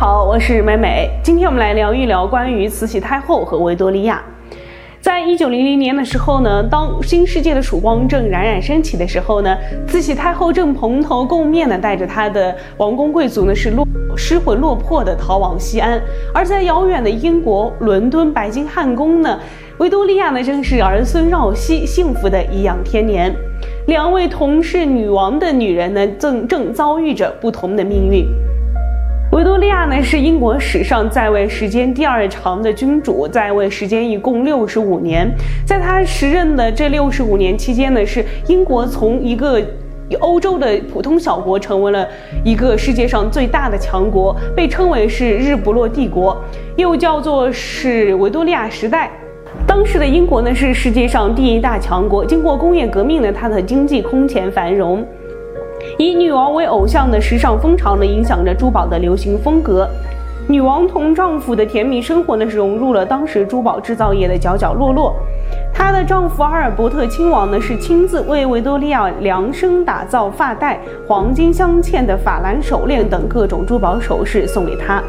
好，我是美美。今天我们来聊一聊关于慈禧太后和维多利亚。在一九零零年的时候呢，当新世界的曙光正冉冉升起的时候呢，慈禧太后正蓬头垢面的带着她的王公贵族呢，是落失魂落魄的逃往西安。而在遥远的英国伦敦白金汉宫呢，维多利亚呢正是儿孙绕膝，幸福的颐养天年。两位同是女王的女人呢，正正遭遇着不同的命运。维多利亚呢是英国史上在位时间第二长的君主，在位时间一共六十五年。在他时任的这六十五年期间呢，是英国从一个欧洲的普通小国，成为了一个世界上最大的强国，被称为是日不落帝国，又叫做是维多利亚时代。当时的英国呢是世界上第一大强国，经过工业革命呢，它的经济空前繁荣。以女王为偶像的时尚风潮呢，影响着珠宝的流行风格。女王同丈夫的甜蜜生活呢，是融入了当时珠宝制造业的角角落落。她的丈夫阿尔伯特亲王呢，是亲自为维多利亚量身打造发带、黄金镶嵌的法兰手链等各种珠宝首饰送给她。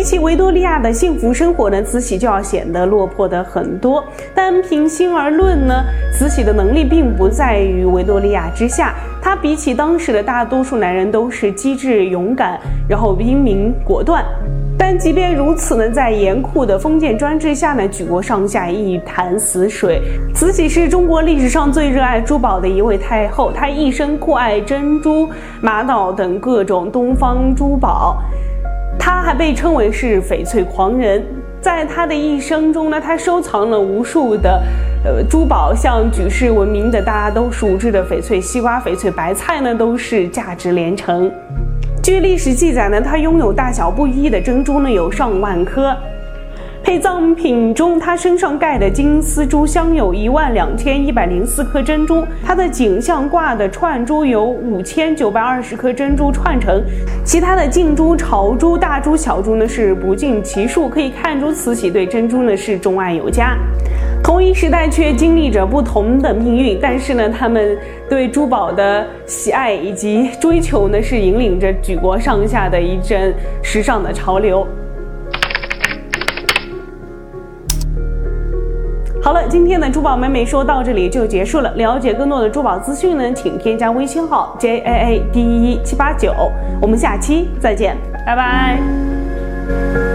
比起维多利亚的幸福生活呢，慈禧就要显得落魄的很多。但平心而论呢，慈禧的能力并不在于维多利亚之下。她比起当时的大多数男人都是机智勇敢，然后英明果断。但即便如此呢，在严酷的封建专制下呢，举国上下一潭死水。慈禧是中国历史上最热爱珠宝的一位太后，她一生酷爱珍珠、玛瑙等各种东方珠宝。他还被称为是翡翠狂人，在他的一生中呢，他收藏了无数的，呃，珠宝，像举世闻名的大家都熟知的翡翠西瓜、翡翠白菜呢，都是价值连城。据历史记载呢，他拥有大小不一的珍珠呢，有上万颗。陪葬品中，他身上盖的金丝珠镶有一万两千一百零四颗珍珠，他的颈项挂的串珠有五千九百二十颗珍珠串成，其他的净珠、朝珠、大珠、小珠呢是不计其数，可以看出慈禧对珍珠呢是钟爱有加。同一时代却经历着不同的命运，但是呢，他们对珠宝的喜爱以及追求呢，是引领着举国上下的一阵时尚的潮流。好了，今天的珠宝美美说到这里就结束了。了解更多的珠宝资讯呢，请添加微信号 j a a d 一七八九。我们下期再见，拜拜。